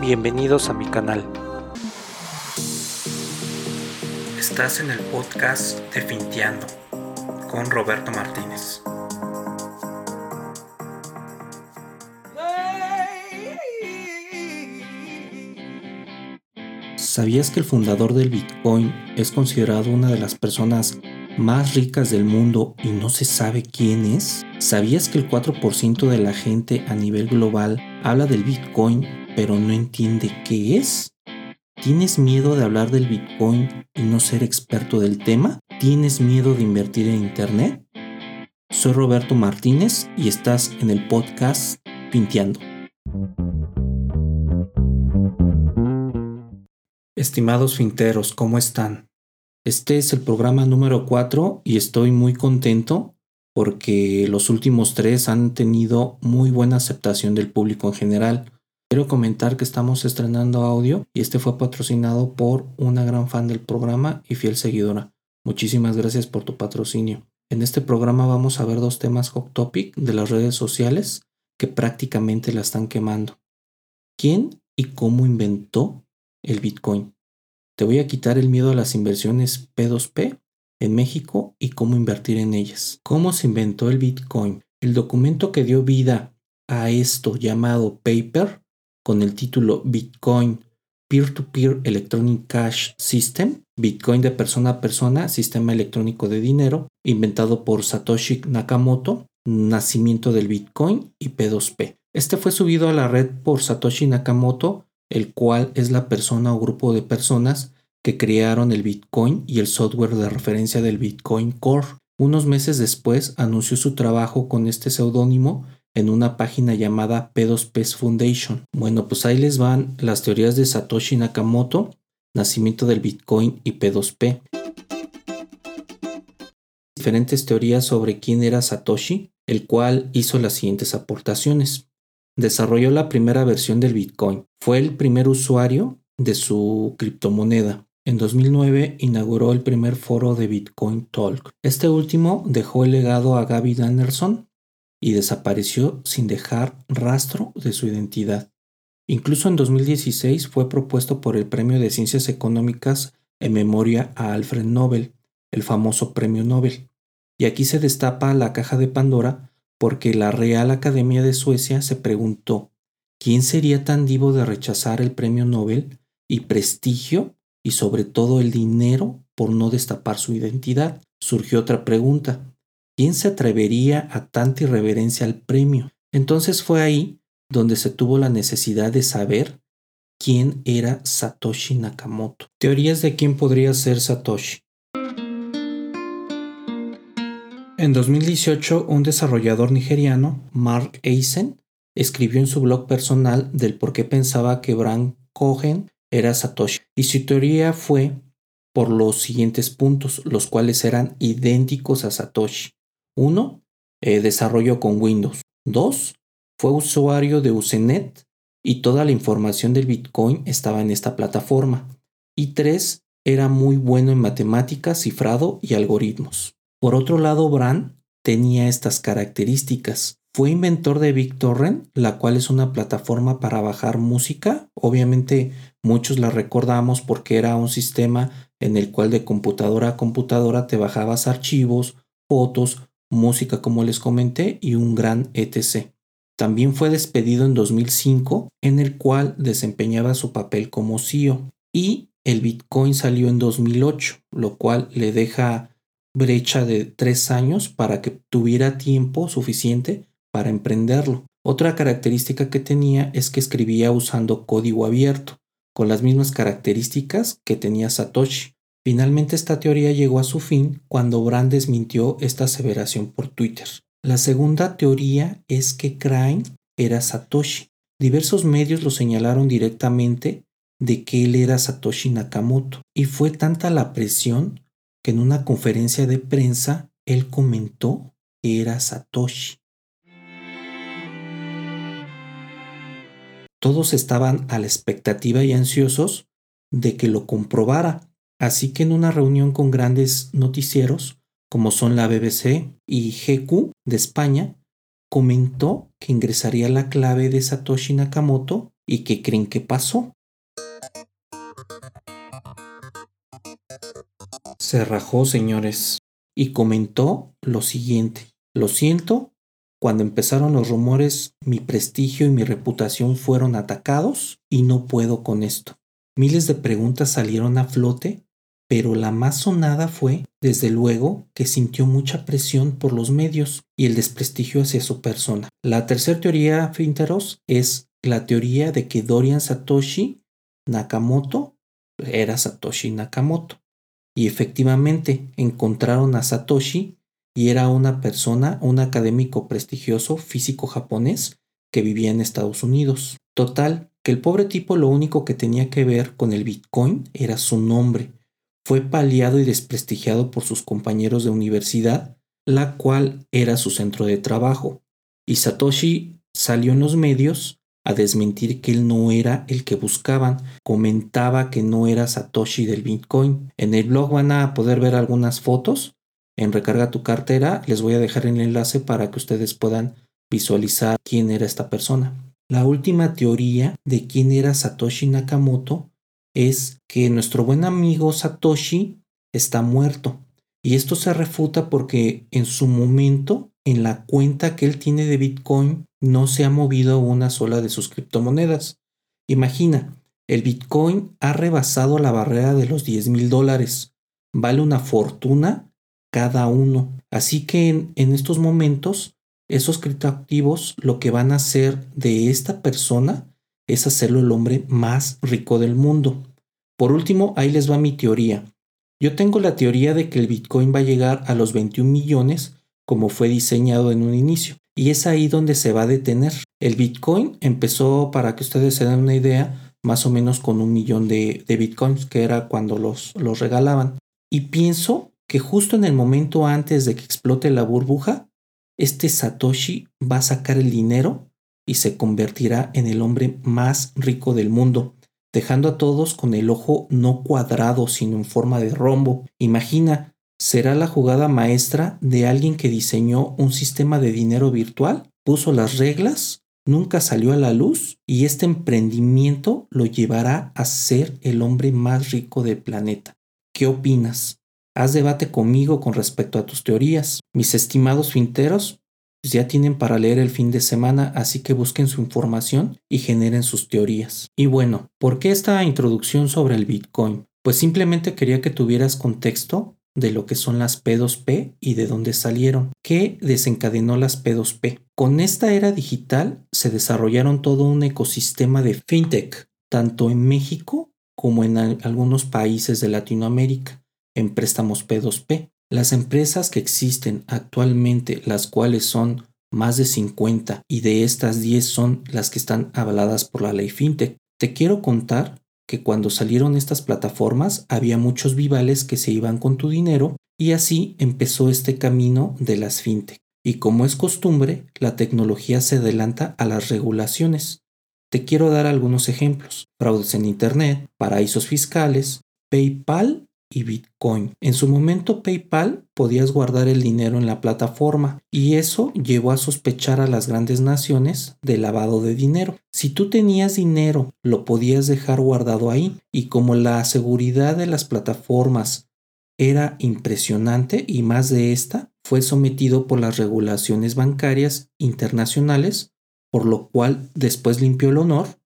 Bienvenidos a mi canal. Estás en el podcast de Finteando con Roberto Martínez. ¿Sabías que el fundador del Bitcoin es considerado una de las personas más ricas del mundo y no se sabe quién es? ¿Sabías que el 4% de la gente a nivel global habla del Bitcoin pero no entiende qué es? ¿Tienes miedo de hablar del Bitcoin y no ser experto del tema? ¿Tienes miedo de invertir en Internet? Soy Roberto Martínez y estás en el podcast Pinteando. Estimados finteros, ¿cómo están? Este es el programa número 4 y estoy muy contento porque los últimos tres han tenido muy buena aceptación del público en general. Quiero comentar que estamos estrenando audio y este fue patrocinado por una gran fan del programa y fiel seguidora. Muchísimas gracias por tu patrocinio. En este programa vamos a ver dos temas hot topic de las redes sociales que prácticamente la están quemando. ¿Quién y cómo inventó el Bitcoin? Te voy a quitar el miedo a las inversiones P2P en México y cómo invertir en ellas. ¿Cómo se inventó el Bitcoin? El documento que dio vida a esto llamado paper con el título Bitcoin Peer-to-Peer Electronic Cash System, Bitcoin de persona a persona, sistema electrónico de dinero, inventado por Satoshi Nakamoto, nacimiento del Bitcoin y P2P. Este fue subido a la red por Satoshi Nakamoto el cual es la persona o grupo de personas que crearon el Bitcoin y el software de referencia del Bitcoin Core. Unos meses después anunció su trabajo con este seudónimo en una página llamada P2P Foundation. Bueno, pues ahí les van las teorías de Satoshi Nakamoto, nacimiento del Bitcoin y P2P. Diferentes teorías sobre quién era Satoshi, el cual hizo las siguientes aportaciones desarrolló la primera versión del Bitcoin. Fue el primer usuario de su criptomoneda. En 2009 inauguró el primer foro de Bitcoin Talk. Este último dejó el legado a Gavin Anderson y desapareció sin dejar rastro de su identidad. Incluso en 2016 fue propuesto por el Premio de Ciencias Económicas en memoria a Alfred Nobel, el famoso Premio Nobel. Y aquí se destapa la caja de Pandora porque la Real Academia de Suecia se preguntó quién sería tan divo de rechazar el premio Nobel y prestigio y sobre todo el dinero por no destapar su identidad. Surgió otra pregunta. ¿Quién se atrevería a tanta irreverencia al premio? Entonces fue ahí donde se tuvo la necesidad de saber quién era Satoshi Nakamoto. Teorías de quién podría ser Satoshi. En 2018, un desarrollador nigeriano, Mark Eisen, escribió en su blog personal del por qué pensaba que Bran Cohen era Satoshi. Y su teoría fue por los siguientes puntos, los cuales eran idénticos a Satoshi. 1. Eh, desarrollo con Windows. 2. Fue usuario de Usenet y toda la información del Bitcoin estaba en esta plataforma. Y 3. Era muy bueno en matemáticas, cifrado y algoritmos. Por otro lado, Bran tenía estas características. Fue inventor de BitTorrent, la cual es una plataforma para bajar música. Obviamente muchos la recordamos porque era un sistema en el cual de computadora a computadora te bajabas archivos, fotos, música como les comenté y un gran etc. También fue despedido en 2005 en el cual desempeñaba su papel como CEO y el Bitcoin salió en 2008, lo cual le deja brecha de tres años para que tuviera tiempo suficiente para emprenderlo. Otra característica que tenía es que escribía usando código abierto, con las mismas características que tenía Satoshi. Finalmente esta teoría llegó a su fin cuando Brand desmintió esta aseveración por Twitter. La segunda teoría es que Crane era Satoshi. Diversos medios lo señalaron directamente de que él era Satoshi Nakamoto, y fue tanta la presión que en una conferencia de prensa él comentó que era Satoshi. Todos estaban a la expectativa y ansiosos de que lo comprobara, así que en una reunión con grandes noticieros, como son la BBC y GQ de España, comentó que ingresaría la clave de Satoshi Nakamoto ¿Y qué creen que pasó? Se rajó, señores, y comentó lo siguiente. Lo siento, cuando empezaron los rumores, mi prestigio y mi reputación fueron atacados y no puedo con esto. Miles de preguntas salieron a flote, pero la más sonada fue, desde luego, que sintió mucha presión por los medios y el desprestigio hacia su persona. La tercera teoría, Finteros, es la teoría de que Dorian Satoshi Nakamoto era Satoshi Nakamoto. Y efectivamente encontraron a Satoshi y era una persona, un académico prestigioso físico japonés que vivía en Estados Unidos. Total, que el pobre tipo lo único que tenía que ver con el Bitcoin era su nombre. Fue paliado y desprestigiado por sus compañeros de universidad, la cual era su centro de trabajo. Y Satoshi salió en los medios a desmentir que él no era el que buscaban. Comentaba que no era Satoshi del Bitcoin. En el blog van a poder ver algunas fotos. En Recarga tu cartera les voy a dejar el enlace para que ustedes puedan visualizar quién era esta persona. La última teoría de quién era Satoshi Nakamoto es que nuestro buen amigo Satoshi está muerto. Y esto se refuta porque en su momento, en la cuenta que él tiene de Bitcoin, no se ha movido una sola de sus criptomonedas. Imagina, el Bitcoin ha rebasado la barrera de los 10 mil dólares. Vale una fortuna cada uno. Así que en, estos momentos esos criptoactivos lo que van a hacer de esta persona es hacerlo el hombre más rico del mundo. Por último, ahí les va mi teoría. Yo tengo la teoría de que el Bitcoin va a llegar a los 21 millones como fue diseñado en un inicio. Y es ahí donde se va a detener. El Bitcoin empezó, para que ustedes se den una idea, más o menos con un millón de, Bitcoins, que era cuando los, los regalaban. Y pienso que justo en el momento antes de que explote la burbuja, este Satoshi va a sacar el dinero y se convertirá en el hombre más rico del mundo, dejando a todos con el ojo no cuadrado sino en forma de rombo. Imagina, será la jugada maestra de alguien que diseñó un sistema de dinero virtual, puso las reglas, nunca salió a la luz y este emprendimiento lo llevará a ser el hombre más rico del planeta. ¿Qué opinas? Haz debate conmigo con respecto a tus teorías. Mis estimados finteros, pues ya tienen para leer el fin de semana, así que busquen su información y generen sus teorías. Y bueno, ¿por qué esta introducción sobre el Bitcoin? Pues simplemente quería que tuvieras contexto de lo que son las P2P y de dónde salieron. ¿Qué desencadenó las P2P? Con esta era digital se desarrollaron todo un ecosistema de fintech, tanto en México como en algunos países de Latinoamérica en préstamos P2P. Las empresas que existen actualmente, las cuales son más de 50 y de estas 10 son las que están avaladas por la ley FinTech. Te quiero contar que cuando salieron estas plataformas había muchos vivales que se iban con tu dinero y así empezó este camino de las FinTech. Y como es costumbre, la tecnología se adelanta a las regulaciones. Te quiero dar algunos ejemplos. Fraudes en Internet, paraísos fiscales, PayPal y Bitcoin. En su momento PayPal podías guardar el dinero en la plataforma y eso llevó a sospechar a las grandes naciones de lavado de dinero. Si tú tenías dinero, lo podías dejar guardado ahí y como la seguridad de las plataformas era impresionante y más de esta fue sometido por las regulaciones bancarias internacionales, por lo cual después limpió el honor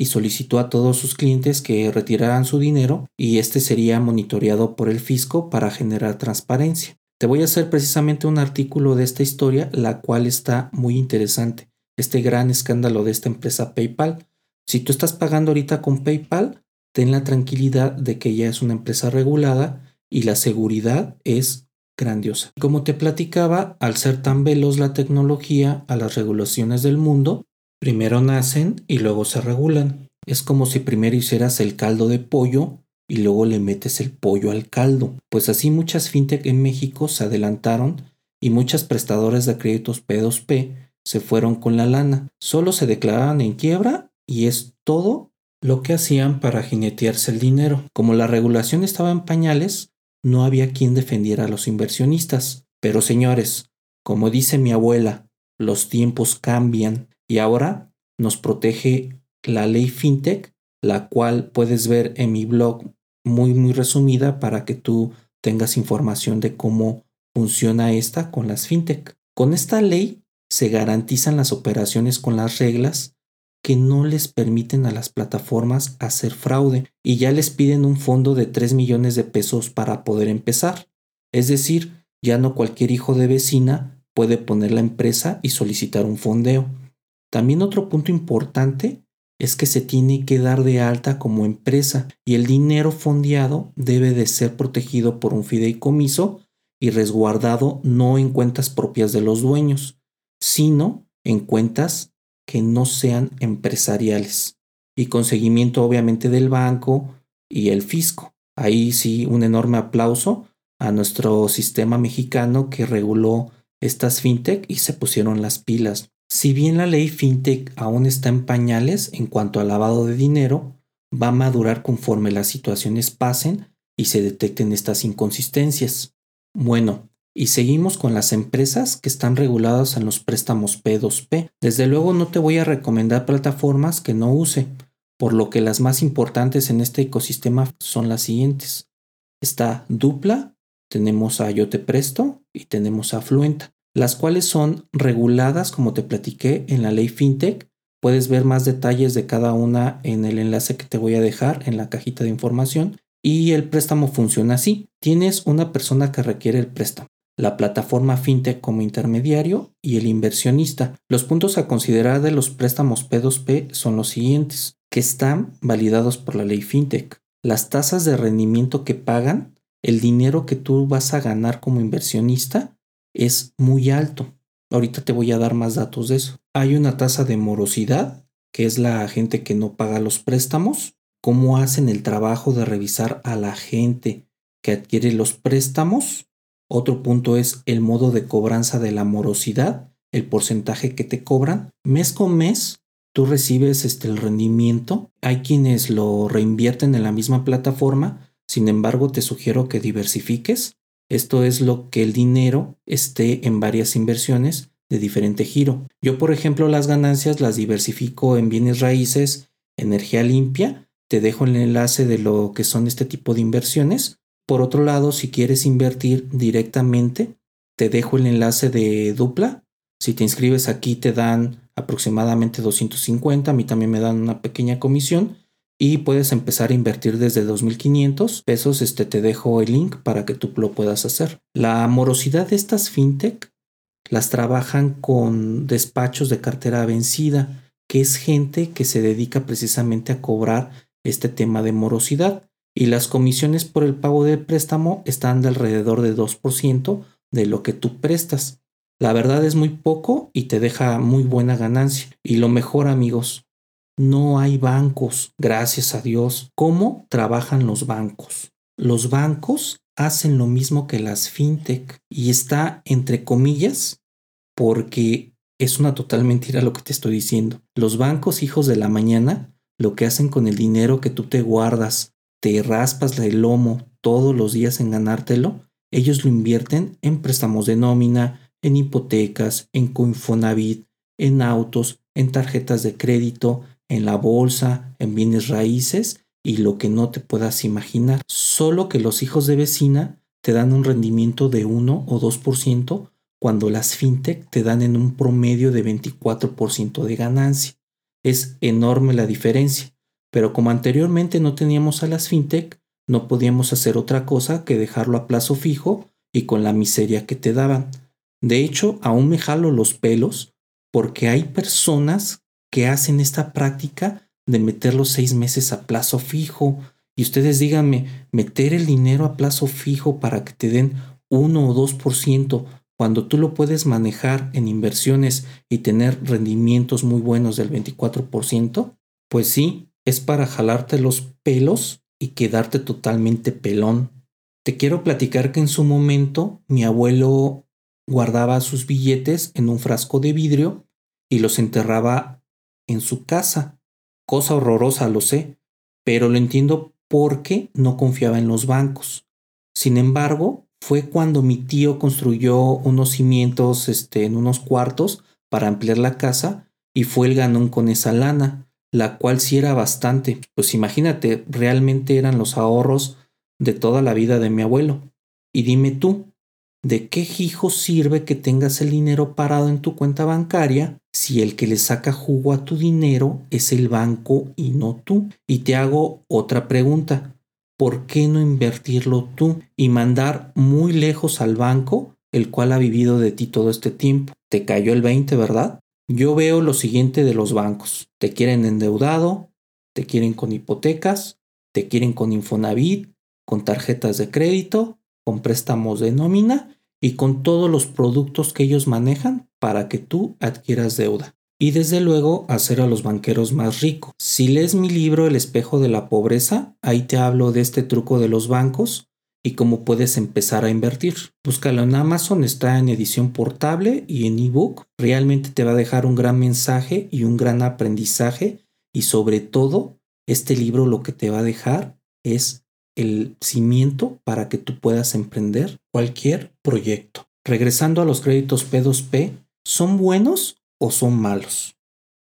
y solicitó a todos sus clientes que retiraran su dinero y este sería monitoreado por el fisco para generar transparencia. Te voy a hacer precisamente un artículo de esta historia, la cual está muy interesante. Este gran escándalo de esta empresa PayPal. Si tú estás pagando ahorita con PayPal, ten la tranquilidad de que ya es una empresa regulada y la seguridad es grandiosa. Como te platicaba, al ser tan veloz la tecnología a las regulaciones del mundo, Primero nacen y luego se regulan. Es como si primero hicieras el caldo de pollo y luego le metes el pollo al caldo. Pues así muchas fintech en México se adelantaron y muchas prestadoras de créditos P2P se fueron con la lana. Solo se declaraban en quiebra y es todo lo que hacían para jinetearse el dinero. Como la regulación estaba en pañales, no había quien defendiera a los inversionistas. Pero señores, como dice mi abuela, los tiempos cambian y ahora nos protege la ley FinTech, la cual puedes ver en mi blog muy, muy resumida para que tú tengas información de cómo funciona esta con las FinTech. Con esta ley se garantizan las operaciones con las reglas que no les permiten a las plataformas hacer fraude y ya les piden un fondo de 3 millones de pesos para poder empezar. Es decir, ya no cualquier hijo de vecina puede poner la empresa y solicitar un fondeo. También otro punto importante es que se tiene que dar de alta como empresa y el dinero fondeado debe de ser protegido por un fideicomiso y resguardado no en cuentas propias de los dueños, sino en cuentas que no sean empresariales y con seguimiento obviamente del banco y el fisco. Ahí sí un enorme aplauso a nuestro sistema mexicano que reguló estas fintech y se pusieron las pilas. Si bien la ley fintech aún está en pañales en cuanto al lavado de dinero, va a madurar conforme las situaciones pasen y se detecten estas inconsistencias. Bueno, y seguimos con las empresas que están reguladas en los préstamos P2P. Desde luego no te voy a recomendar plataformas que no use, por lo que las más importantes en este ecosistema son las siguientes. Está Dupla, tenemos a Yo Te Presto y tenemos a Fluenta, las cuales son reguladas, como te platiqué, en la ley FinTech. Puedes ver más detalles de cada una en el enlace que te voy a dejar en la cajita de información. Y el préstamo funciona así. Tienes una persona que requiere el préstamo la plataforma fintech como intermediario y el inversionista. Los puntos a considerar de los préstamos P2P son los siguientes, que están validados por la ley fintech. Las tasas de rendimiento que pagan, el dinero que tú vas a ganar como inversionista es muy alto. Ahorita te voy a dar más datos de eso. Hay una tasa de morosidad, que es la gente que no paga los préstamos. ¿Cómo hacen el trabajo de revisar a la gente que adquiere los préstamos? Otro punto es el modo de cobranza de la morosidad, el porcentaje que te cobran. Mes con mes, tú recibes este, el rendimiento. Hay quienes lo reinvierten en la misma plataforma. Sin embargo, te sugiero que diversifiques. Esto es lo que el dinero esté en varias inversiones de diferente giro. Yo, por ejemplo, las ganancias las diversifico en bienes raíces, energía limpia. Te dejo el enlace de lo que son este tipo de inversiones por otro lado, si quieres invertir directamente, te dejo el enlace de dupla. Si te inscribes aquí te dan aproximadamente 250, a mí también me dan una pequeña comisión y puedes empezar a invertir desde 2.500 pesos. Este te dejo el link para que tú lo puedas hacer. La morosidad de estas fintech las trabajan con despachos de cartera vencida, que es gente que se dedica precisamente a cobrar este tema de morosidad y las comisiones por el pago del préstamo están de alrededor de 2% de lo que tú prestas. La verdad es muy poco y te deja muy buena ganancia. Y lo mejor amigos, no hay bancos, gracias a Dios. ¿Cómo trabajan los bancos? Los bancos hacen lo mismo que las fintech y está entre comillas porque es una total mentira lo que te estoy diciendo. Los bancos hijos de la mañana lo que hacen con el dinero que tú te guardas te raspas el lomo todos los días en ganártelo, ellos lo invierten en préstamos de nómina, en hipotecas, en Coinfonavit, en autos, en tarjetas de crédito, en la bolsa, en bienes raíces y lo que no te puedas imaginar. Solo que los hijos de vecina te dan un rendimiento de 1 o 2% cuando las fintech te dan en un promedio de 24% de ganancia. Es enorme la diferencia. Pero como anteriormente no teníamos a las fintech, no podíamos hacer otra cosa que dejarlo a plazo fijo y con la miseria que te daban. De hecho, aún me jalo los pelos porque hay personas que hacen esta práctica de meter los seis meses a plazo fijo. Y ustedes díganme, meter el dinero a plazo fijo para que te den 1 o 2% cuando tú lo puedes manejar en inversiones y tener rendimientos muy buenos del 24%, pues sí, es para jalarte los pelos y quedarte totalmente pelón. Te quiero platicar que en su momento mi abuelo guardaba sus billetes en un frasco de vidrio y los enterraba en su casa. Cosa horrorosa, lo sé, pero lo entiendo porque no confiaba en los bancos. Sin embargo, fue cuando mi tío construyó unos cimientos este, en unos cuartos para ampliar la casa y fue el ganón con esa lana la cual sí era bastante. Pues imagínate, realmente eran los ahorros de toda la vida de mi abuelo. Y dime tú, ¿de qué hijo sirve que tengas el dinero parado en tu cuenta bancaria si el que le saca jugo a tu dinero es el banco y no tú? Y te hago otra pregunta. ¿Por qué no invertirlo tú y mandar muy lejos al banco, el cual ha vivido de ti todo este tiempo? Te cayó el 20, ¿verdad? Yo veo lo siguiente de los bancos. Te quieren endeudado, te quieren con hipotecas, te quieren con Infonavit, con tarjetas de crédito, con préstamos de nómina y con todos los productos que ellos manejan para que tú adquieras deuda. Y desde luego hacer a los banqueros más ricos. Si lees mi libro El espejo de la pobreza, ahí te hablo de este truco de los bancos y cómo puedes empezar a invertir. Búscalo en Amazon, está en edición portable y en ebook. Realmente te va a dejar un gran mensaje y un gran aprendizaje y sobre todo este libro lo que te va a dejar es el cimiento para que tú puedas emprender cualquier proyecto. Regresando a los créditos P2P, ¿son buenos o son malos?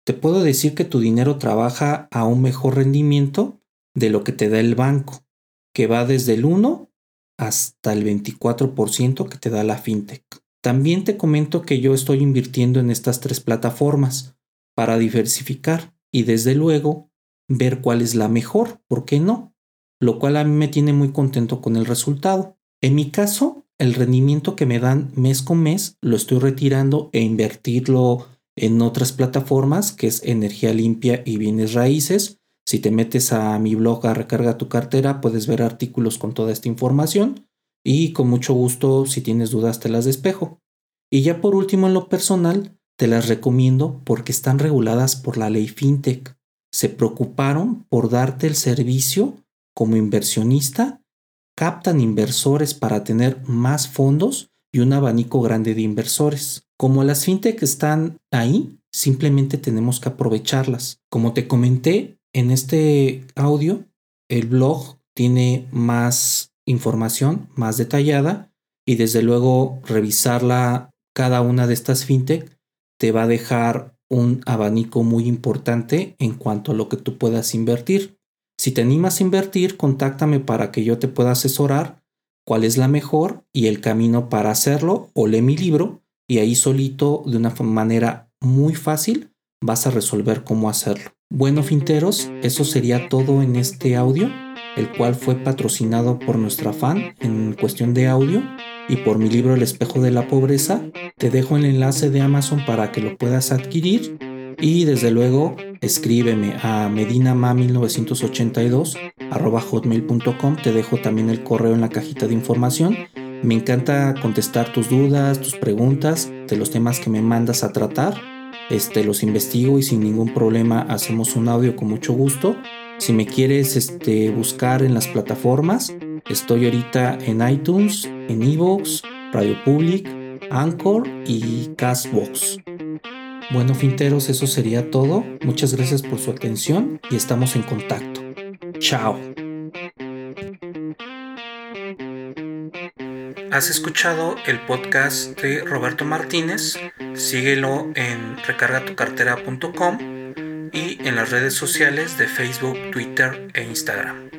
Te puedo decir que tu dinero trabaja a un mejor rendimiento de lo que te da el banco, que va desde el 1 hasta el 24% que te da la fintech. También te comento que yo estoy invirtiendo en estas tres plataformas para diversificar y desde luego ver cuál es la mejor, ¿por qué no? Lo cual a mí me tiene muy contento con el resultado. En mi caso, el rendimiento que me dan mes con mes lo estoy retirando e invertirlo en otras plataformas que es energía limpia y bienes raíces si te metes a mi blog a recarga tu cartera, puedes ver artículos con toda esta información y con mucho gusto, si tienes dudas, te las despejo. Y ya por último, en lo personal, te las recomiendo porque están reguladas por la ley FinTech. Se preocuparon por darte el servicio como inversionista, captan inversores para tener más fondos y un abanico grande de inversores. Como las FinTech están ahí, simplemente tenemos que aprovecharlas. Como te comenté, en este audio, el blog tiene más información, más detallada, y desde luego revisarla cada una de estas fintech te va a dejar un abanico muy importante en cuanto a lo que tú puedas invertir. Si te animas a invertir, contáctame para que yo te pueda asesorar cuál es la mejor y el camino para hacerlo o lee mi libro y ahí solito de una manera muy fácil vas a resolver cómo hacerlo. Bueno, finteros, eso sería todo en este audio, el cual fue patrocinado por nuestra fan en cuestión de audio y por mi libro El espejo de la pobreza. Te dejo el enlace de Amazon para que lo puedas adquirir y desde luego escríbeme a medinama1982 hotmail.com. Te dejo también el correo en la cajita de información. Me encanta contestar tus dudas, tus preguntas de los temas que me mandas a tratar este, los investigo y sin ningún problema hacemos un audio con mucho gusto. Si me quieres este, buscar en las plataformas, estoy ahorita en iTunes, en Evox, Radio Public, Anchor y Castbox. Bueno, finteros, eso sería todo. Muchas gracias por su atención y estamos en contacto. Chao. Has escuchado el podcast de Roberto Martínez. Síguelo en recargatucartera.com y en las redes sociales de Facebook, Twitter e Instagram.